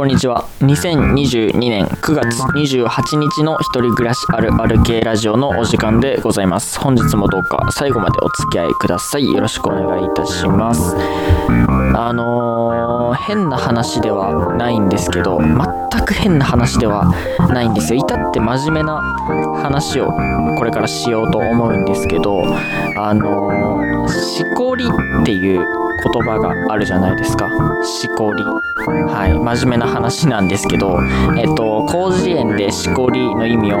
こんにちは。2022年9月28日の一人暮らしあるある系ラジオのお時間でございます。本日もどうか最後までお付き合いください。よろしくお願いいたします。あのー、変な話ではないんですけど、全く変な話ではないんですよ。至って真面目な話をこれからしようと思うんですけど、あのー、しこりっていう言葉があるじゃないですか。しこり。はい。真面目な話なんですけど、えっと、広辞苑でしこりの意味を、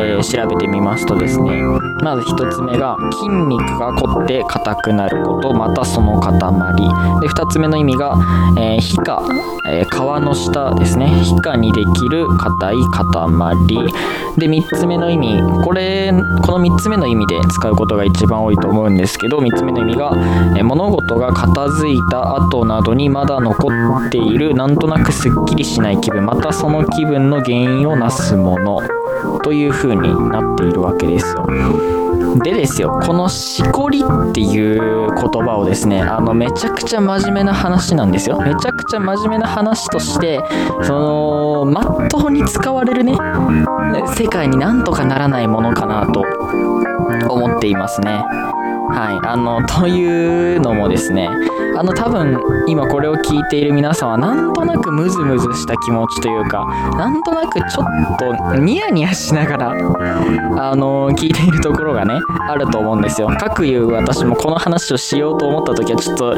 えー調べてみますとですね、まず一つ目が、筋肉が凝って硬くなること、またその塊。で、二つ目の意味が、えー皮下、えー皮の下ですね。皮下にできる硬い塊。で、三つ目の意味、これ、この三つ目の意味で使うことが一番多いと思うんですけど、三つ目の意味が、えー物事が片付いた後などにまだ残っているなんとなくすっきりしない気分またその気分の原因をなすものという風になっているわけですよ。でですよこのしこりっていう言葉をですねあのめちゃくちゃ真面目な話なんですよ。めちゃくちゃ真面目な話としてそのまっとうに使われるね世界になんとかならないものかなと思っていますね。はい、あのというのもですねあの多分今これを聞いている皆さんはなんとなくムズムズした気持ちというかなんとなくちょっとニヤニヤしながらあの聞いているところがねあると思うんですよ。かくいう私もこの話をしようと思った時はちょっと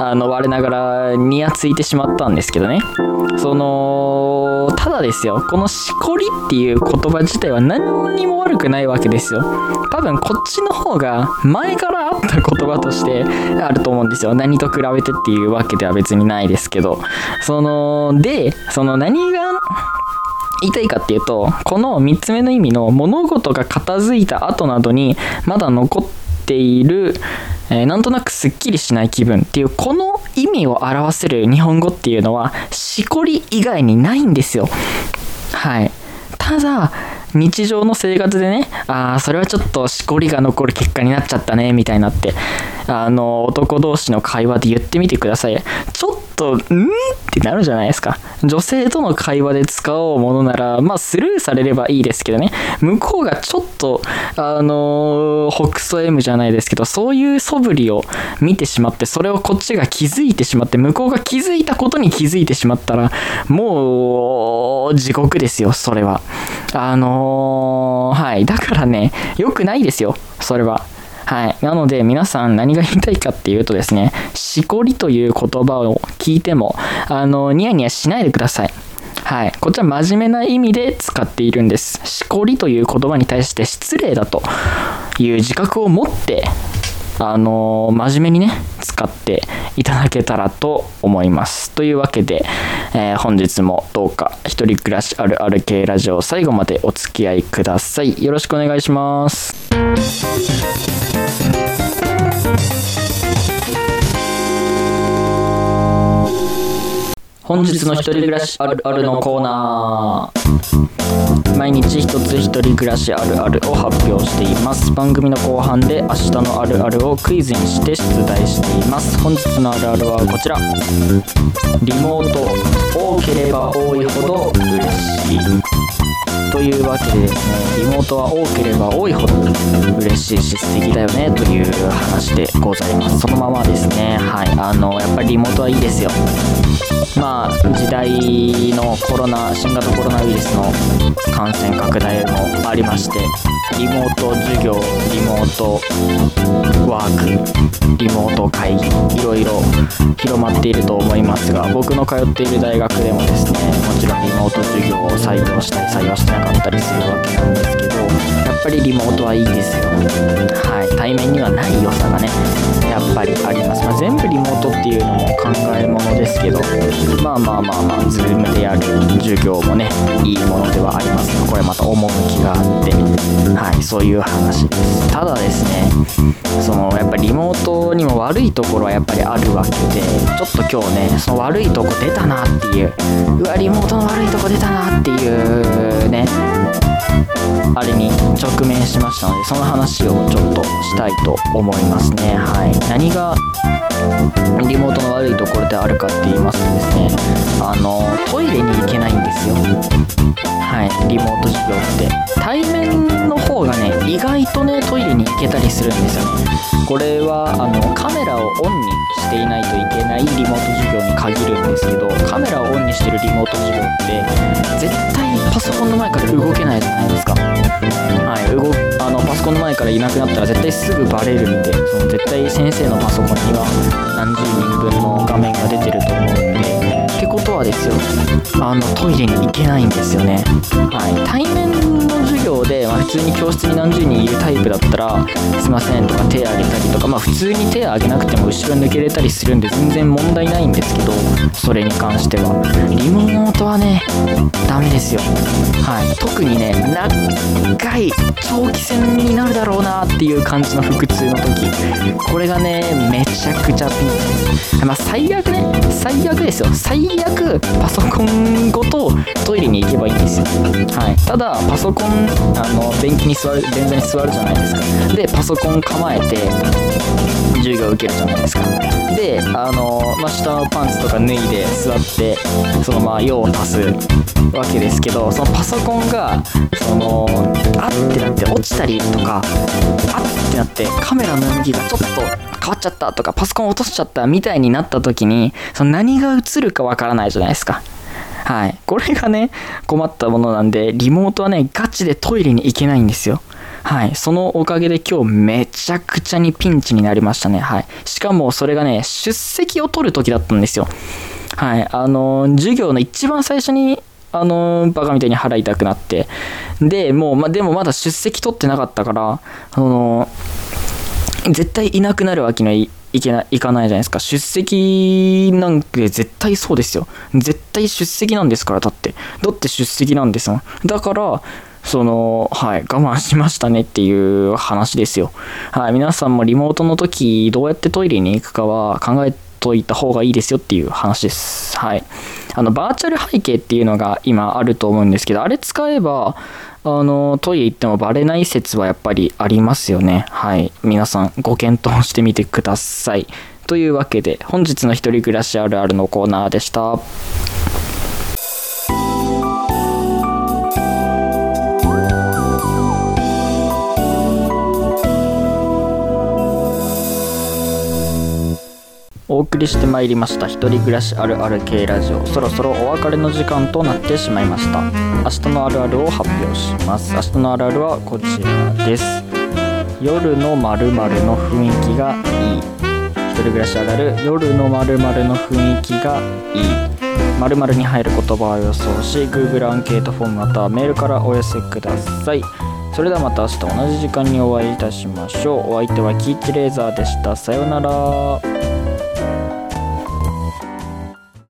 あの我ながらニヤついてしまったんですけどね。そのただですよこのしこりっていう言葉自体は何にも悪くないわけですよ。多分こっちの方が前から言葉としてあると思うんですよ。何と比べてっていうわけでは別にないですけど。そのでその何が言いたいかっていうとこの3つ目の意味の物事が片付いた後などにまだ残っている、えーなんとなくすっきりしない気分っていうこの意味を表せる日本語っていうのはしこり以外にないんですよ。はい。ただ日常の生活でねああそれはちょっとしこりが残る結果になっちゃったねみたいになってあの男同士の会話で言ってみてください。ちょっとんってなるじゃないですか。女性との会話で使おうものならまあスルーされればいいですけどね。向こうがちょっとあの北総 M じゃないですけどそういう素振りを見てしまってそれをこっちが気づいてしまって向こうが気づいたことに気づいてしまったらもう地獄ですよそれは。あのーはい。だからね良くないですよそれは。はい。なので、皆さん何が言いたいかっていうとですね、しこりという言葉を聞いても、あの、ニヤニヤしないでください。はい。こちら真面目な意味で使っているんです。しこりという言葉に対して失礼だという自覚を持って、あの真面目にね、使っていただけたらと思います。というわけで、えー本日もどうか一人暮らしあるある系ラジオ最後までお付き合いください。よろしくお願いします。本日の一人暮らしあるあるのコーナー。毎日一つ一人暮らしあるあるを発表しています。番組の後半で明日のあるあるをクイズにして出題しています。本日のあるあるはこちら。リモート多ければ多いほど嬉しい。というわけでですねリモートは多ければ多いほど嬉しいし素敵だよねという話でございます。そのままですね。はいあのやっぱりリモートはいいですよ。まあ時代のコロナ新型コロナウイルスの感染拡大もありましてリモート授業リモートワークリモート会議いろいろ広まっていると思いますが僕の通っている大学でもですねもちろんリモート採用したり採用してなかったりするわけなんですけど。やっぱりリモートはいいですよはい対面にはない良さがねやっぱりあります、まあ、全部リモートっていうのも考えものですけどまあまあまあまあ Zoom でやる授業もねいいものではあります。がこれまた趣があってはいそういう話ですただですねそのやっぱリモートにも悪いところはやっぱりあるわけでちょっと今日ねその悪いとこ出たなっていううわリモートの悪いとこ出たなっていうね。あれに直面しましたのでその話をちょっとしたいと思いますね。はい。何がリモートの悪いところであるかって言いますとですねあのトイレに行けないんですよ。はい。リモート授業って。対面方がね。意外とねトイレに行けたりするんですよ。ねこれはあのカメラをオンにしていないといけないリモート授業に限るんですけどカメラをオンにしてるリモート授業って絶対パソコンの前から動けないじゃないですか。はい。動あのパソコンの前からいなくなったら絶対すぐバレるんでその絶対先生のパソコンには何十人分の画面が出てると思うんでってことはですよあのトイレに行けないんですよね。はい。対面の授業で、まあ、普通に教室に何十人いるタイプだったら「すいません」とか手挙げたりとかまあ普通に手挙げなくても後ろ抜けれたりするんで全然問題ないんですけどそれに関しては。リモートはねダメですよ。はい。特にね長い長期戦になるだろうなっていう感じの腹痛の時。これがねめちゃくちゃピン。まあ最悪ね。最悪ですよ。最悪パソコンごとトイレに行けばいいんですよ。はい。ただパソコンあの便器に座る便座に座るじゃないですか。でパソコン構えて授業受けるじゃないですか。であの、まあ、下のパンツとか脱いで座ってそのまあ用を足すわけですけどそのパソコンがそのあってなって落ちたりとかあってなってカメラの向きがちょっと変わっちゃったとかパソコン落としちゃったみたいになった時にその何が映るかわからないじゃないですかはい。これがね、困ったものなんで、リモートはね、ガチでトイレに行けないんですよ。はい。そのおかげで今日めちゃくちゃにピンチになりましたね。はい。しかもそれがね、出席を取る時だったんですよ。はい。あの、授業の一番最初にあのバカみたいに腹痛くなって。でもう、ま、でもまだ出席取ってなかったからあの絶対いなくなるわけにはいいけないいかないじゃないですか。出席なんて絶対そうですよ。絶対出席なんですからだって。だって出席なんですもん。だからそのはい我慢しましたねっていう話ですよ。はい皆さんもリモートの時どうやってトイレに行くかは考えといた方がいいですよっていう話です。はい。あのバーチャル背景っていうのが今あると思うんですけどあれ使えばあのトイレ行ってもバレない説はやっぱりありますよね。はい。皆さんご検討してみてください。というわけで本日の一人暮らしあるあるのコーナーでした。お送りしてまいりました一人暮らしあるある系ラジオ。そろそろお別れの時間となってしまいました。明日のあるあるを発表します。明日のあるあるはこちらです。夜の〇〇の雰囲気がいい。一人暮らしあるある夜の〇〇の雰囲気がいい。〇〇に入る言葉を予想し Google アンケートフォームまたはメールからお寄せください。それではまた明日同じ時間にお会いいたしましょう。お相手はキーチレーザーでした。さようなら。